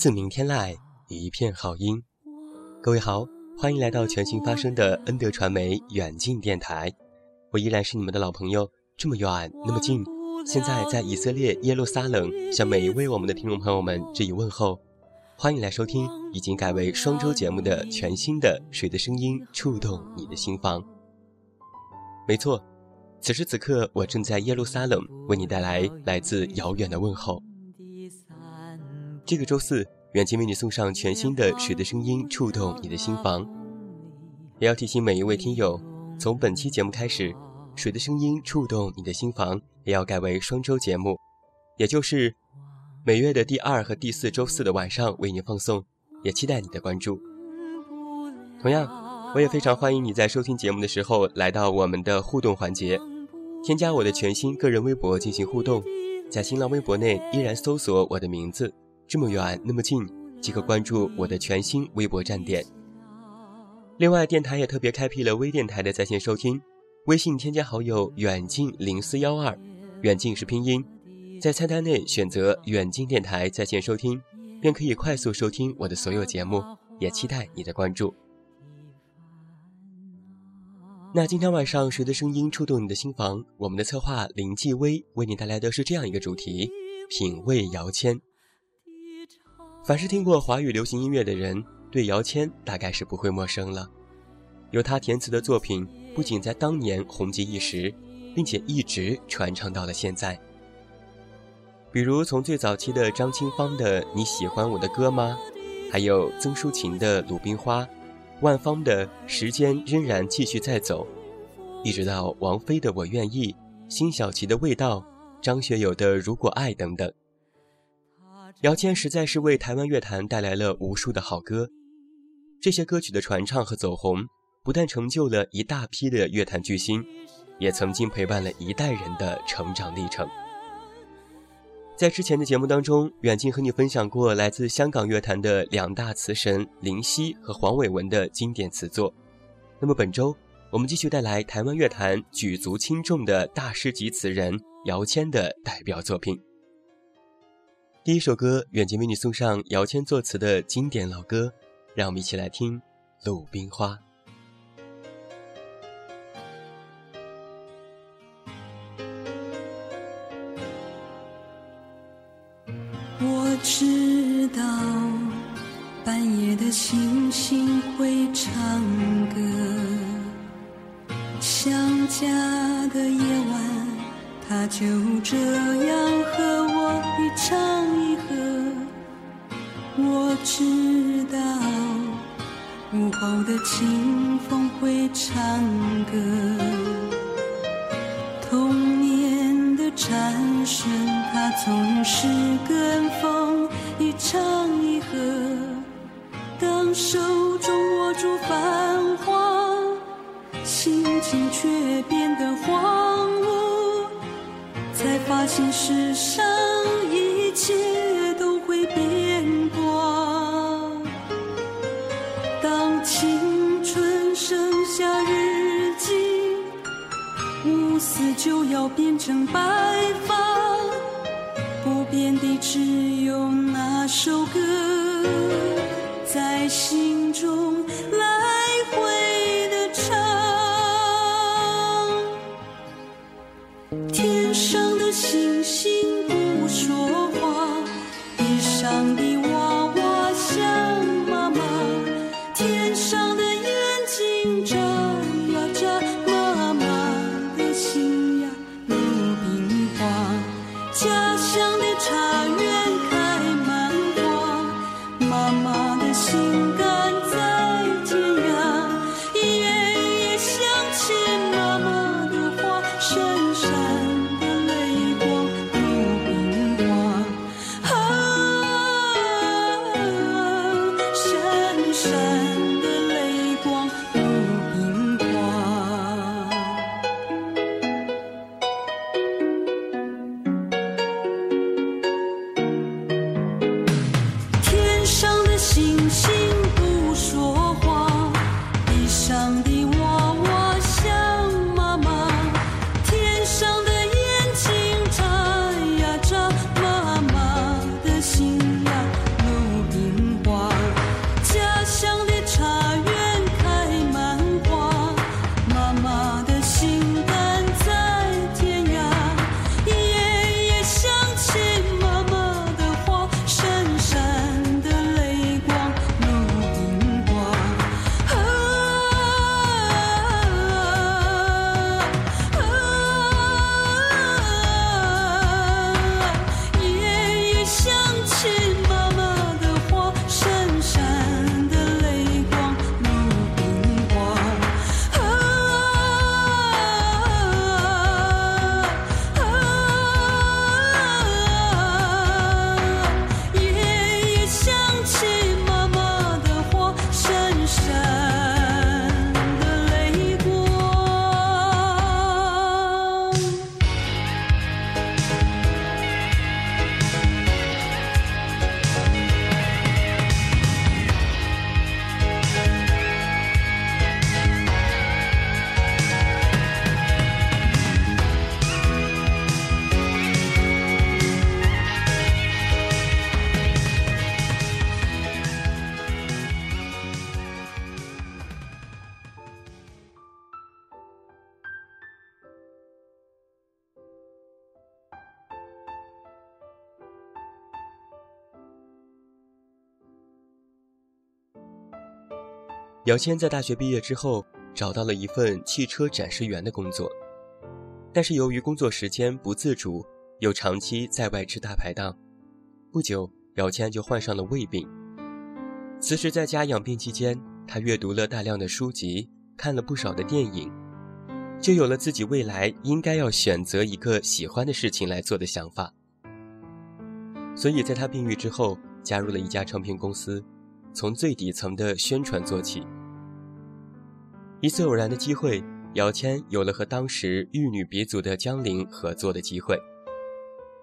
自明天籁，一片好音。各位好，欢迎来到全新发声的恩德传媒远近电台。我依然是你们的老朋友，这么远，那么近。现在在以色列耶路撒冷，向每一位我们的听众朋友们致以问候。欢迎来收听已经改为双周节目的全新的《水的声音》，触动你的心房。没错，此时此刻，我正在耶路撒冷，为你带来来自遥远的问候。这个周四，远近为你送上全新的《水的声音》，触动你的心房。也要提醒每一位听友，从本期节目开始，《水的声音》触动你的心房也要改为双周节目，也就是每月的第二和第四周四的晚上为你放送。也期待你的关注。同样，我也非常欢迎你在收听节目的时候来到我们的互动环节，添加我的全新个人微博进行互动，在新浪微博内依然搜索我的名字。这么远那么近，即可关注我的全新微博站点。另外，电台也特别开辟了微电台的在线收听，微信添加好友远近零四幺二，远近是拼音，在菜单内选择远近电台在线收听，便可以快速收听我的所有节目。也期待你的关注。那今天晚上谁的声音触动你的心房？我们的策划林继威为你带来的是这样一个主题：品味姚谦。凡是听过华语流行音乐的人，对姚谦大概是不会陌生了。由他填词的作品，不仅在当年红极一时，并且一直传唱到了现在。比如从最早期的张清芳的《你喜欢我的歌吗》，还有曾淑琴的《鲁冰花》，万芳的《时间仍然继续在走》，一直到王菲的《我愿意》，辛晓琪的《味道》，张学友的《如果爱》等等。姚谦实在是为台湾乐坛带来了无数的好歌，这些歌曲的传唱和走红，不但成就了一大批的乐坛巨星，也曾经陪伴了一代人的成长历程。在之前的节目当中，远近和你分享过来自香港乐坛的两大词神林夕和黄伟文的经典词作，那么本周我们继续带来台湾乐坛举足轻重的大师级词人姚谦的代表作品。第一首歌，远近为你送上姚谦作词的经典老歌，让我们一起来听《鲁冰花》。我知道半夜的星星会唱歌，想家的夜晚，它就这样和我一唱。我知道午后的清风会唱歌，童年的蝉声，它总是跟风一唱一和。当手中握住繁华，心情却变得荒芜，才发现世上一切就要变成白发，不变的只有那首歌，姚谦在大学毕业之后，找到了一份汽车展示员的工作，但是由于工作时间不自主，又长期在外吃大排档，不久姚谦就患上了胃病。此时在家养病期间，他阅读了大量的书籍，看了不少的电影，就有了自己未来应该要选择一个喜欢的事情来做的想法。所以在他病愈之后，加入了一家唱片公司，从最底层的宣传做起。一次偶然的机会，姚谦有了和当时玉女鼻祖的江玲合作的机会。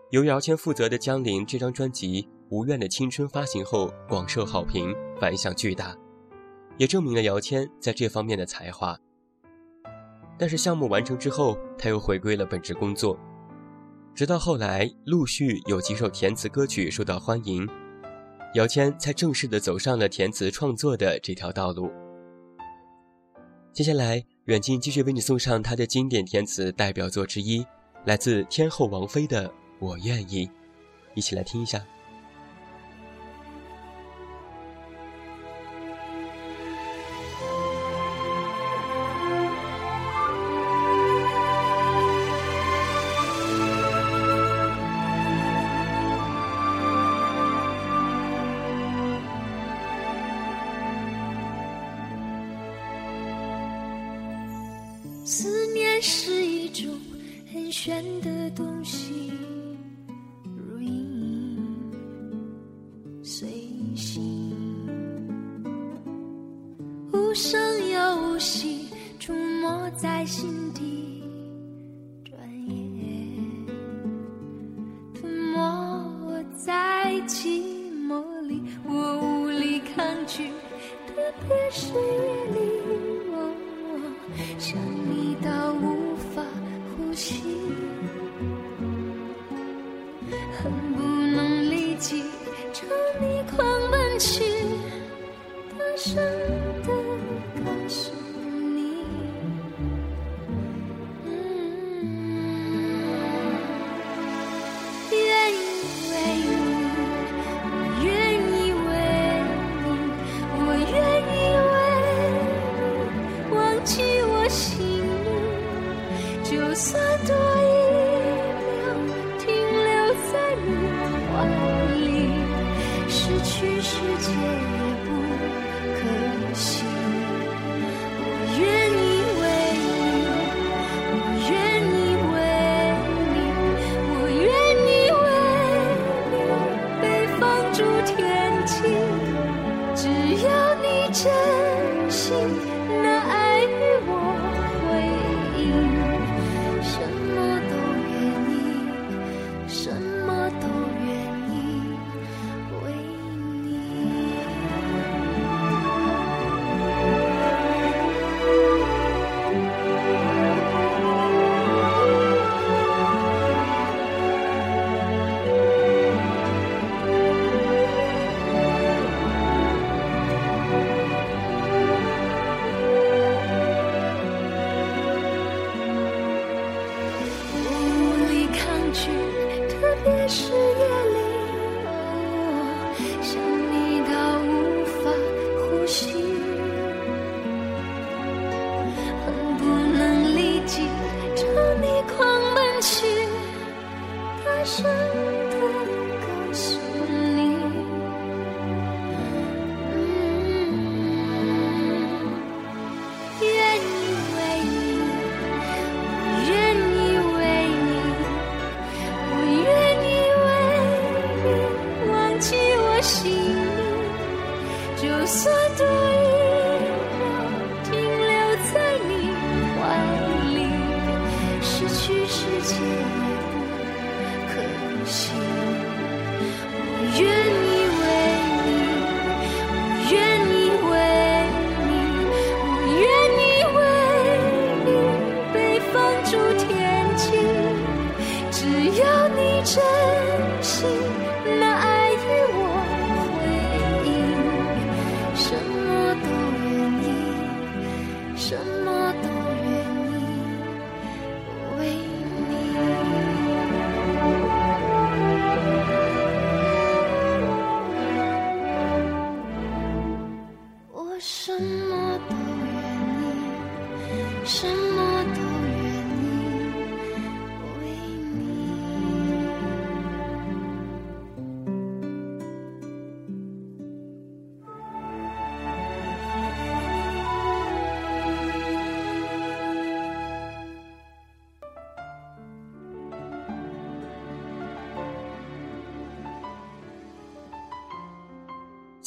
由姚谦负责的江玲这张专辑《无怨的青春》发行后广受好评，反响巨大，也证明了姚谦在这方面的才华。但是项目完成之后，他又回归了本职工作。直到后来，陆续有几首填词歌曲受到欢迎，姚谦才正式的走上了填词创作的这条道路。接下来，远近继续为你送上他的经典填词代表作之一，来自天后王菲的《我愿意》，一起来听一下。去，特别是夜里，我想你到无法呼吸，恨不能立即朝你狂奔去，大声。意，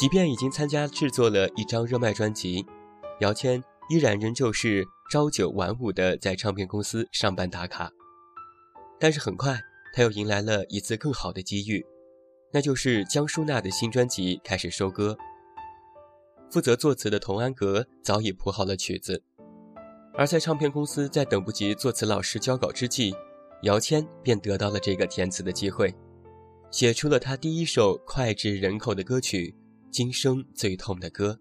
即便已经参加制作了一张热卖专辑，姚谦依然仍旧是朝九晚五的在唱片公司上班打卡。但是很快，他又迎来了一次更好的机遇，那就是江淑娜的新专辑开始收割。负责作词的童安格早已谱好了曲子，而在唱片公司在等不及作词老师交稿之际，姚谦便得到了这个填词的机会，写出了他第一首脍炙人口的歌曲。今生最痛的歌，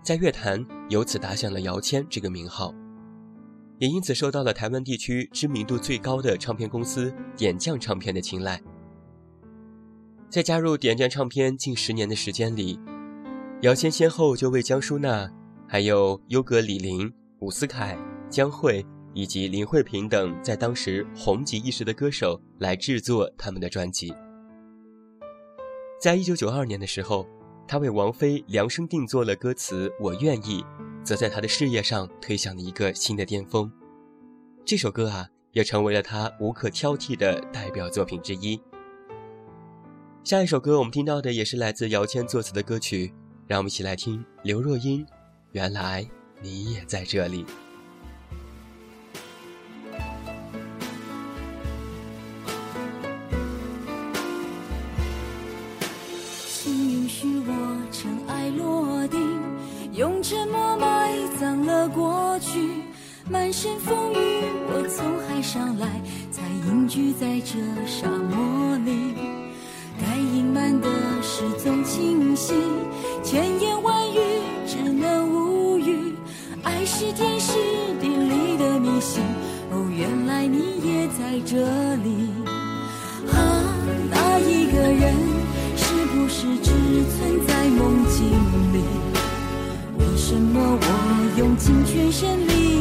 在乐坛由此打响了姚谦这个名号，也因此受到了台湾地区知名度最高的唱片公司点将唱片的青睐。在加入点将唱片近十年的时间里，姚谦先后就为江淑娜、还有优格李林、伍思凯、江蕙以及林慧萍等在当时红极一时的歌手来制作他们的专辑。在一九九二年的时候。他为王菲量身定做了歌词《我愿意》，则在他的事业上推向了一个新的巅峰。这首歌啊，也成为了他无可挑剔的代表作品之一。下一首歌我们听到的也是来自姚谦作词的歌曲，让我们一起来听刘若英《原来你也在这里》。满身风雨，我从海上来，才隐居在这沙漠里。该隐瞒的事总清晰，千言万语只能无语。爱是天时地利的迷信，哦，原来你也在这里。啊，那一个人是不是只存在梦境里？为什么我用尽全身力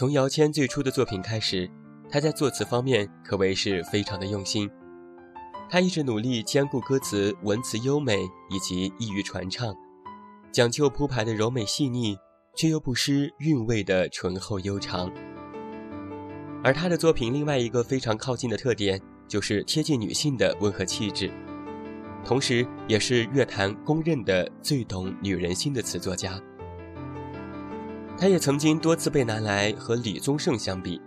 从姚谦最初的作品开始，他在作词方面可谓是非常的用心。他一直努力兼顾歌词文词优美以及易于传唱，讲究铺排的柔美细腻，却又不失韵味的醇厚悠长。而他的作品另外一个非常靠近的特点，就是贴近女性的温和气质，同时也是乐坛公认的最懂女人心的词作家。他也曾经多次被拿来和李宗盛相比，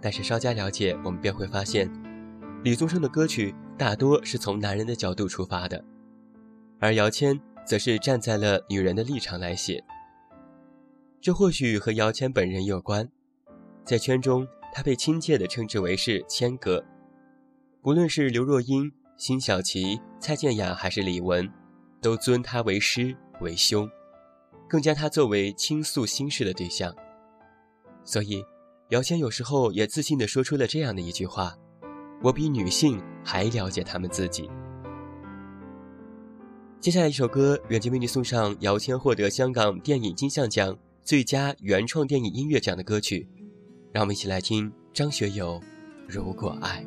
但是稍加了解，我们便会发现，李宗盛的歌曲大多是从男人的角度出发的，而姚谦则是站在了女人的立场来写。这或许和姚谦本人有关，在圈中，他被亲切地称之为是“谦哥”，不论是刘若英、辛晓琪、蔡健雅还是李玟，都尊他为师为兄。更将他作为倾诉心事的对象，所以，姚谦有时候也自信地说出了这样的一句话：“我比女性还了解她们自己。”接下来一首歌，远近为你送上姚谦获得香港电影金像奖最佳原创电影音乐奖的歌曲，让我们一起来听张学友《如果爱》。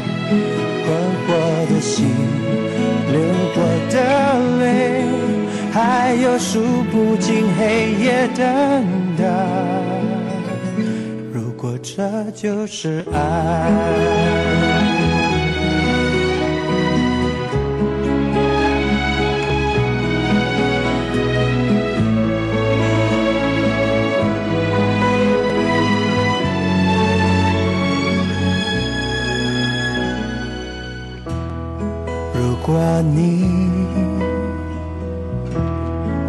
泪，还有数不尽黑夜等待。如果这就是爱。如果你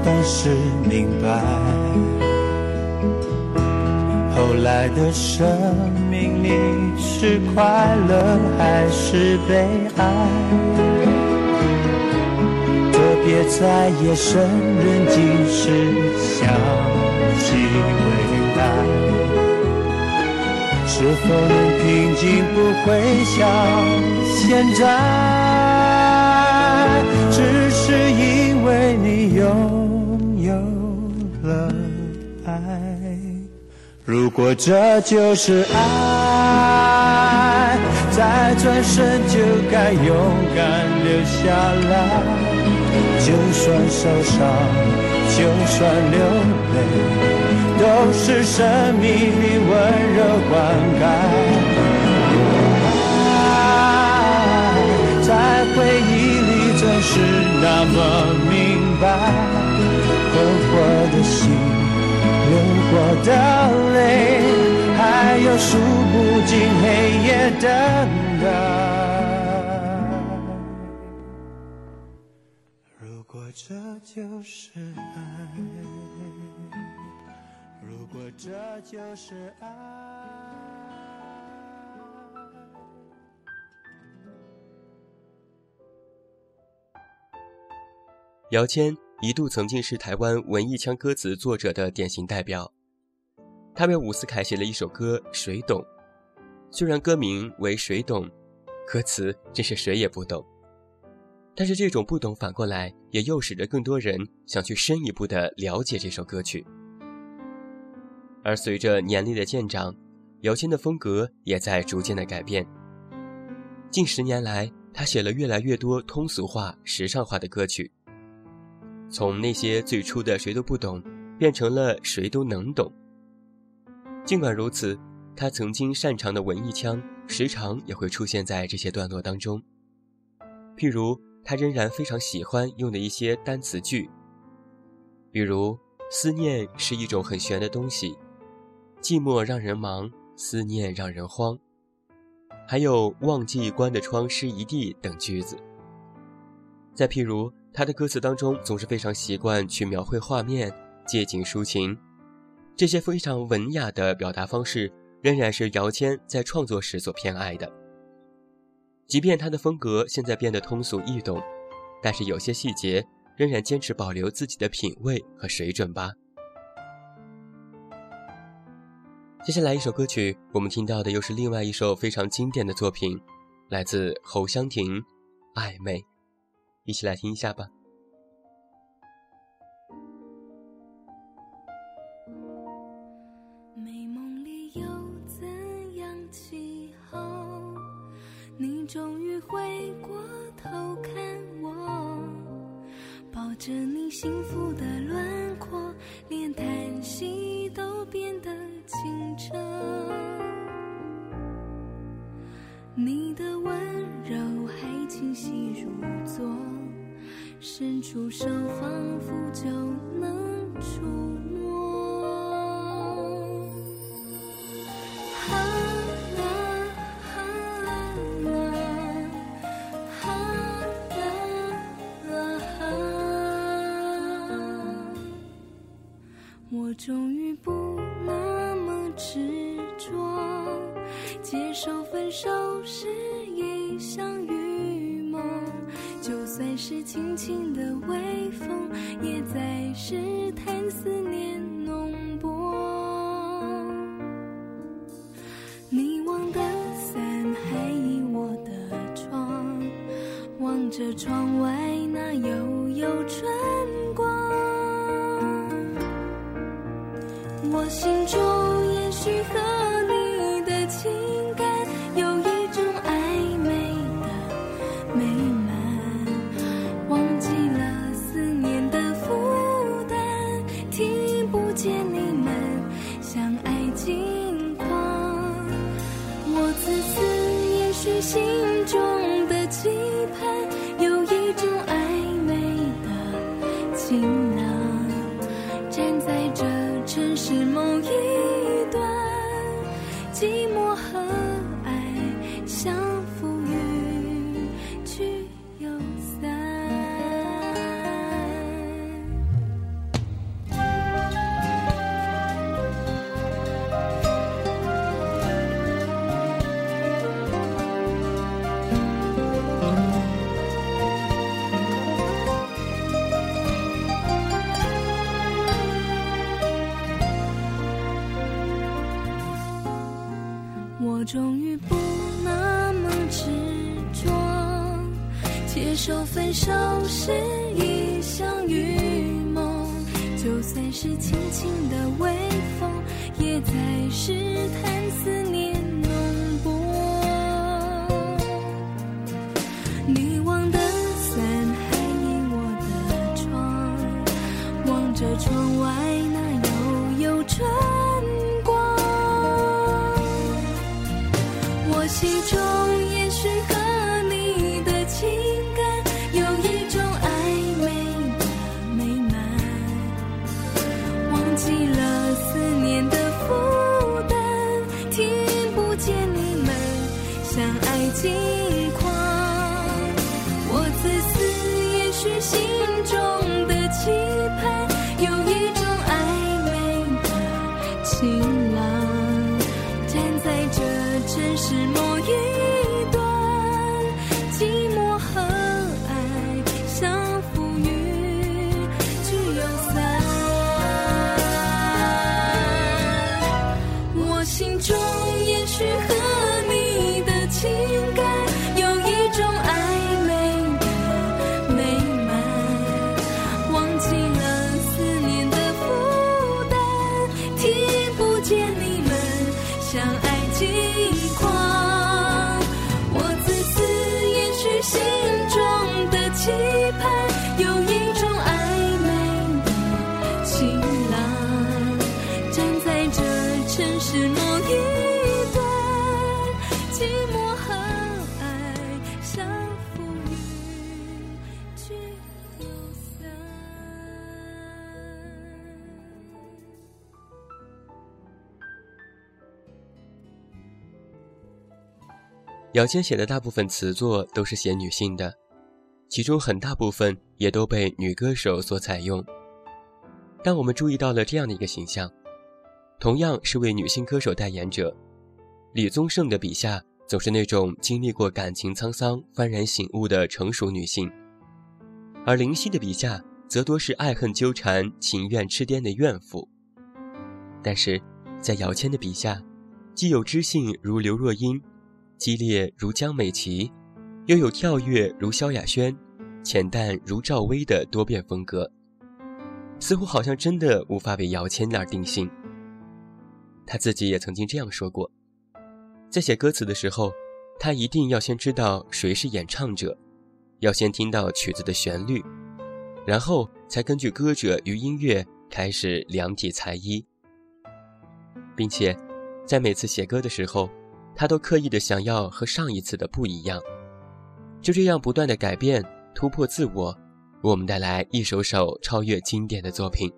当时明白，后来的生命里是快乐还是悲哀？特别在夜深人静时想起未来，是否能平静不会像现在？只是因为你有如果这就是爱，再转身就该勇敢留下来。就算受伤，就算流泪，都是生命里温柔灌溉。爱在回忆里。总是那么明白，困惑的心，流过的泪，数不尽黑夜等待。如果这就是爱，如果这就是爱。姚谦一度曾经是台湾文艺腔歌词作者的典型代表，他为伍思凯写了一首歌《谁懂》，虽然歌名为《谁懂》，歌词真是谁也不懂。但是这种不懂，反过来也诱使着更多人想去深一步的了解这首歌曲。而随着年龄的渐长，姚谦的风格也在逐渐的改变。近十年来，他写了越来越多通俗化、时尚化的歌曲。从那些最初的谁都不懂，变成了谁都能懂。尽管如此，他曾经擅长的文艺腔，时常也会出现在这些段落当中。譬如，他仍然非常喜欢用的一些单词句，比如“思念是一种很玄的东西”，“寂寞让人忙，思念让人慌”，还有“忘记关的窗湿一地”等句子。再譬如，他的歌词当中总是非常习惯去描绘画面、借景抒情，这些非常文雅的表达方式仍然是姚谦在创作时所偏爱的。即便他的风格现在变得通俗易懂，但是有些细节仍然坚持保留自己的品味和水准吧。接下来一首歌曲，我们听到的又是另外一首非常经典的作品，来自侯湘婷，《暧昧》。一起来听一下吧。回过头看我，抱着你幸福的轮廓，连叹息都变得清澈。你的温柔还清晰如昨。伸出手，仿佛就能触摸。我终于不那么执着。接受分手是一场雨梦，就算是轻轻的微风，也在试探思念浓薄。你忘的伞还倚我的窗，望着窗外那悠悠春说分手是一场雨梦，就算是轻轻的微风，也在试探思念。姚谦写的大部分词作都是写女性的，其中很大部分也都被女歌手所采用。但我们注意到了这样的一个形象，同样是为女性歌手代言者，李宗盛的笔下总是那种经历过感情沧桑、幡然醒悟的成熟女性，而林夕的笔下则多是爱恨纠缠、情愿痴癫的怨妇。但是，在姚谦的笔下，既有知性如刘若英。激烈如江美琪，又有跳跃如萧亚轩，浅淡如赵薇的多变风格，似乎好像真的无法被姚谦那儿定性。他自己也曾经这样说过，在写歌词的时候，他一定要先知道谁是演唱者，要先听到曲子的旋律，然后才根据歌者与音乐开始量体裁衣，并且在每次写歌的时候。他都刻意的想要和上一次的不一样，就这样不断的改变、突破自我，为我们带来一首首超越经典的作品。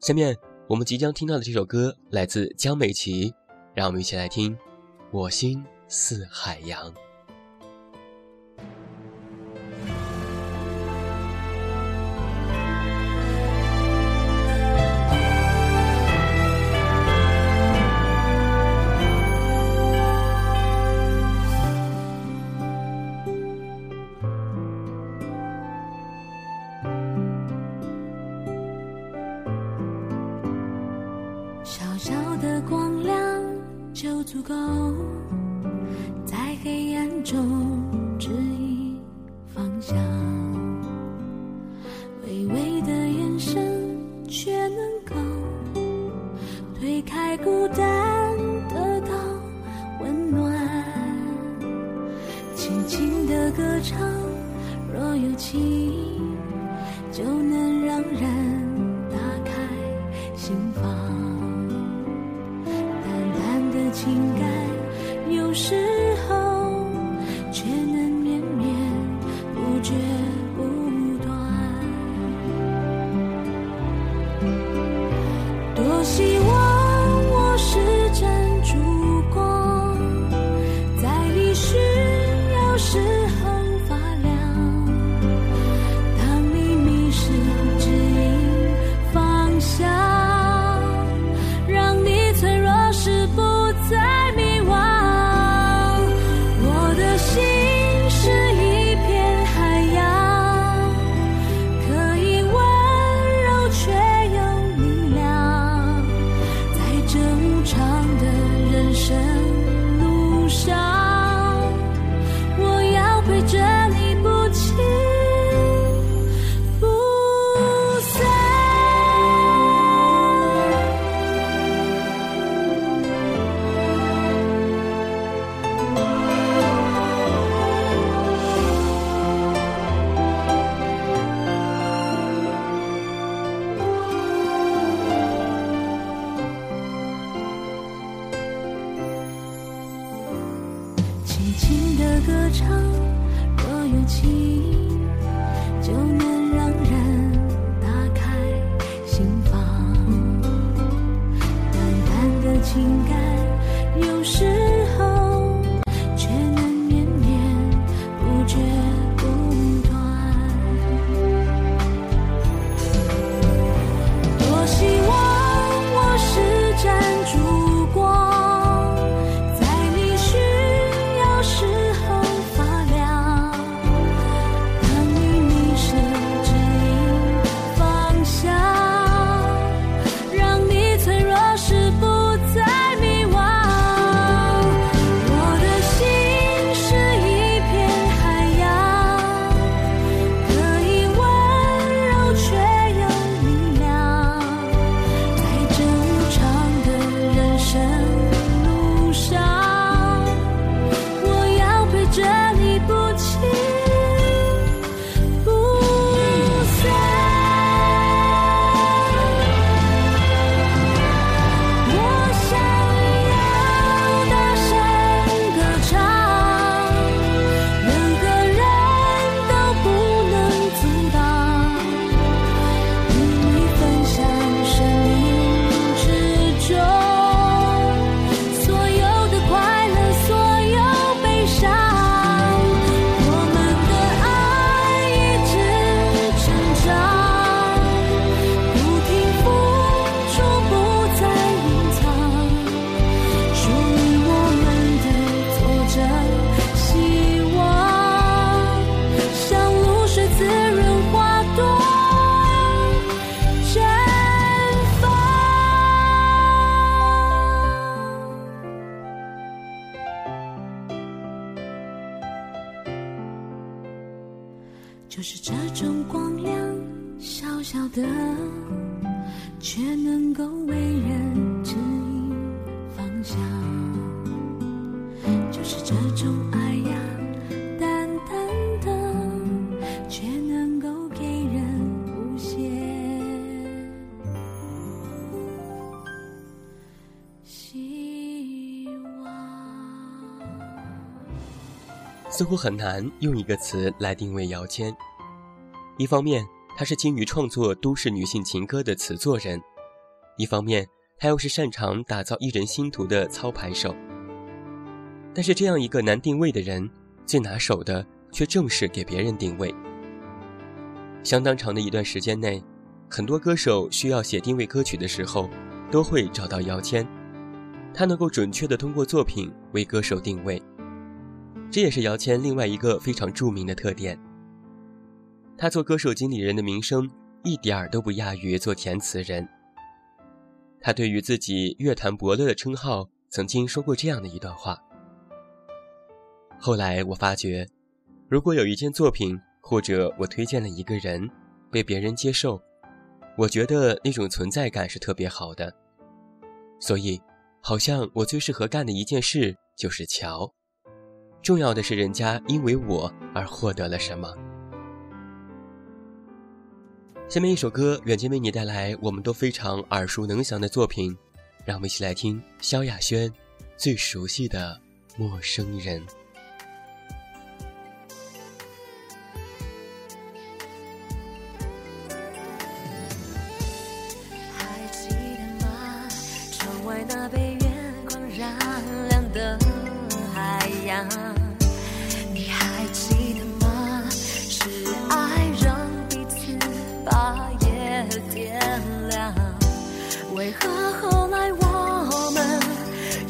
下面我们即将听到的这首歌来自江美琪，让我们一起来听《我心似海洋》。歌唱，若有情，就能让人。歌唱若有情很难用一个词来定位姚谦。一方面，他是精于创作都市女性情歌的词作人；一方面，他又是擅长打造艺人星途的操盘手。但是，这样一个难定位的人，最拿手的却正是给别人定位。相当长的一段时间内，很多歌手需要写定位歌曲的时候，都会找到姚谦，他能够准确地通过作品为歌手定位。这也是姚谦另外一个非常著名的特点。他做歌手经理人的名声一点儿都不亚于做填词人。他对于自己乐坛伯乐的称号，曾经说过这样的一段话。后来我发觉，如果有一件作品，或者我推荐了一个人，被别人接受，我觉得那种存在感是特别好的。所以，好像我最适合干的一件事就是瞧。重要的是，人家因为我而获得了什么。下面一首歌，远近为你带来我们都非常耳熟能详的作品，让我们一起来听萧亚轩最熟悉的《陌生人》。为何后来我们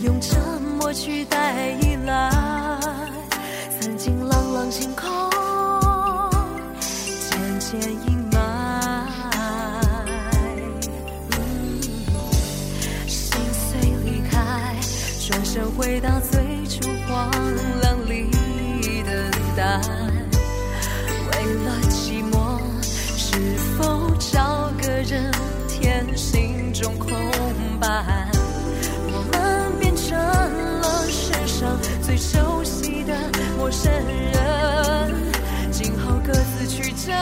用沉默取代依赖？曾经朗朗星空，渐渐阴霾。心碎离开，转身回到最初荒最熟悉的陌生人，今后各自曲折，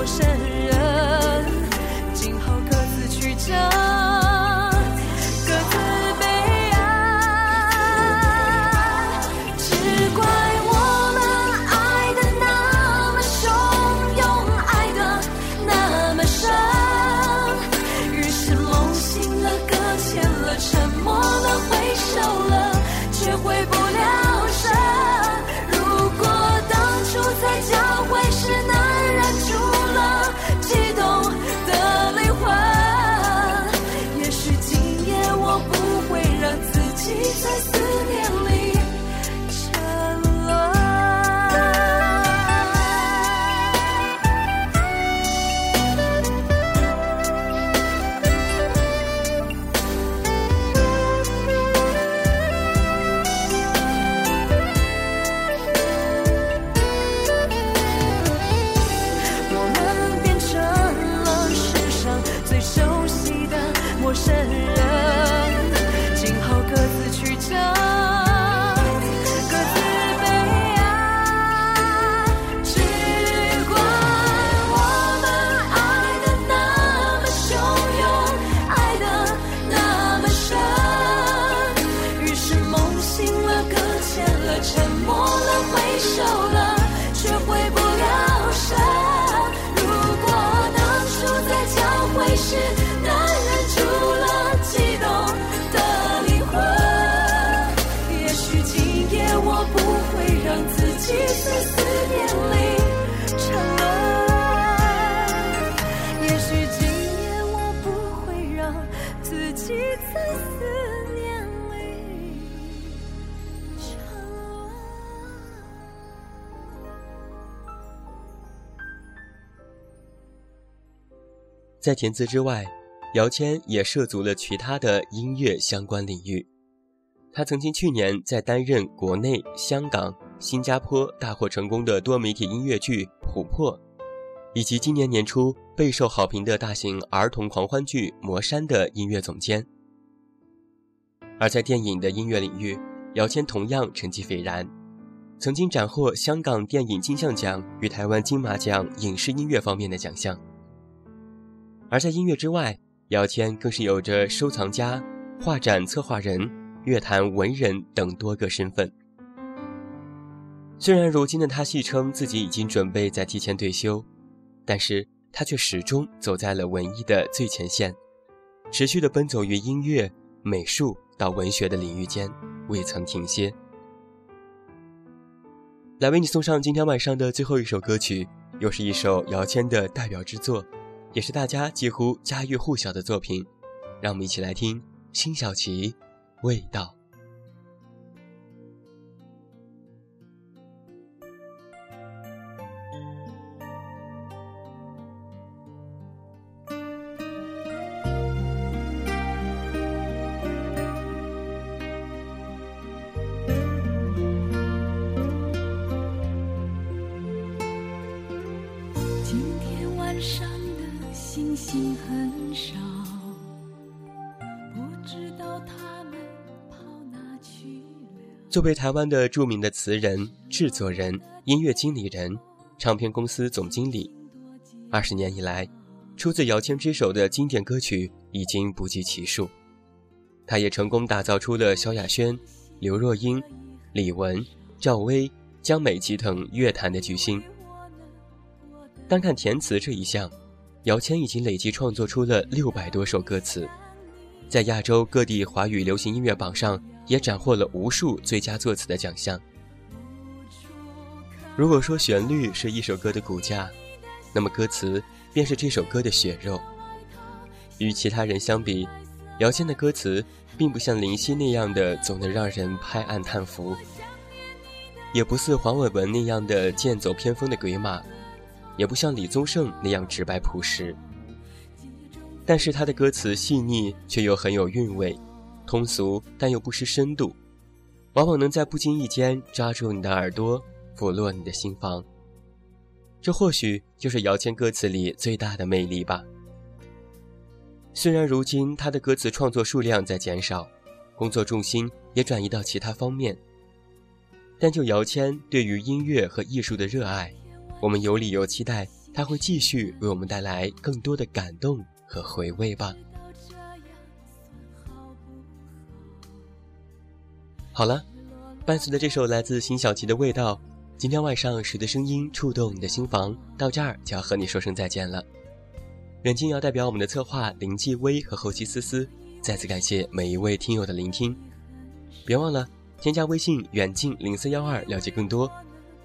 陌生人，今后各自曲折，在填词之外，姚谦也涉足了其他的音乐相关领域。他曾经去年在担任国内、香港、新加坡大获成功的多媒体音乐剧《琥珀》，以及今年年初备受好评的大型儿童狂欢剧《魔山》的音乐总监。而在电影的音乐领域，姚谦同样成绩斐然，曾经斩获香港电影金像奖与台湾金马奖影视音乐方面的奖项。而在音乐之外，姚谦更是有着收藏家、画展策划人、乐坛文人等多个身份。虽然如今的他戏称自己已经准备在提前退休，但是他却始终走在了文艺的最前线，持续的奔走于音乐、美术到文学的领域间，未曾停歇。来为你送上今天晚上的最后一首歌曲，又是一首姚谦的代表之作。也是大家几乎家喻户晓的作品，让我们一起来听辛晓琪《味道》。作为台湾的著名的词人、制作人、音乐经理人、唱片公司总经理，二十年以来，出自姚谦之手的经典歌曲已经不计其数。他也成功打造出了萧亚轩、刘若英、李玟、赵薇、江美琪等乐坛的巨星。单看填词这一项，姚谦已经累计创作出了六百多首歌词，在亚洲各地华语流行音乐榜上。也斩获了无数最佳作词的奖项。如果说旋律是一首歌的骨架，那么歌词便是这首歌的血肉。与其他人相比，姚谦的歌词并不像林夕那样的总能让人拍案叹服，也不似黄伟文那样的剑走偏锋的鬼马，也不像李宗盛那样直白朴实。但是他的歌词细腻，却又很有韵味。通俗但又不失深度，往往能在不经意间抓住你的耳朵，抚落你的心房。这或许就是姚谦歌词里最大的魅力吧。虽然如今他的歌词创作数量在减少，工作重心也转移到其他方面，但就姚谦对于音乐和艺术的热爱，我们有理由期待他会继续为我们带来更多的感动和回味吧。好了，伴随着这首来自辛晓琪的味道，今天晚上谁的声音触动你的心房？到这儿就要和你说声再见了。远近要代表我们的策划林继威和后期思思，再次感谢每一位听友的聆听。别忘了添加微信远近零四幺二，了解更多。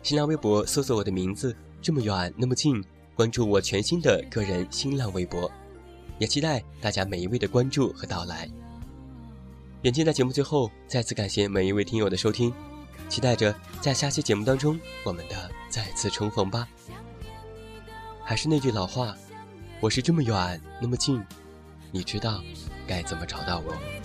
新浪微博搜索我的名字，这么远那么近，关注我全新的个人新浪微博，也期待大家每一位的关注和到来。远近在节目最后再次感谢每一位听友的收听，期待着在下期节目当中我们的再次重逢吧。还是那句老话，我是这么远那么近，你知道该怎么找到我。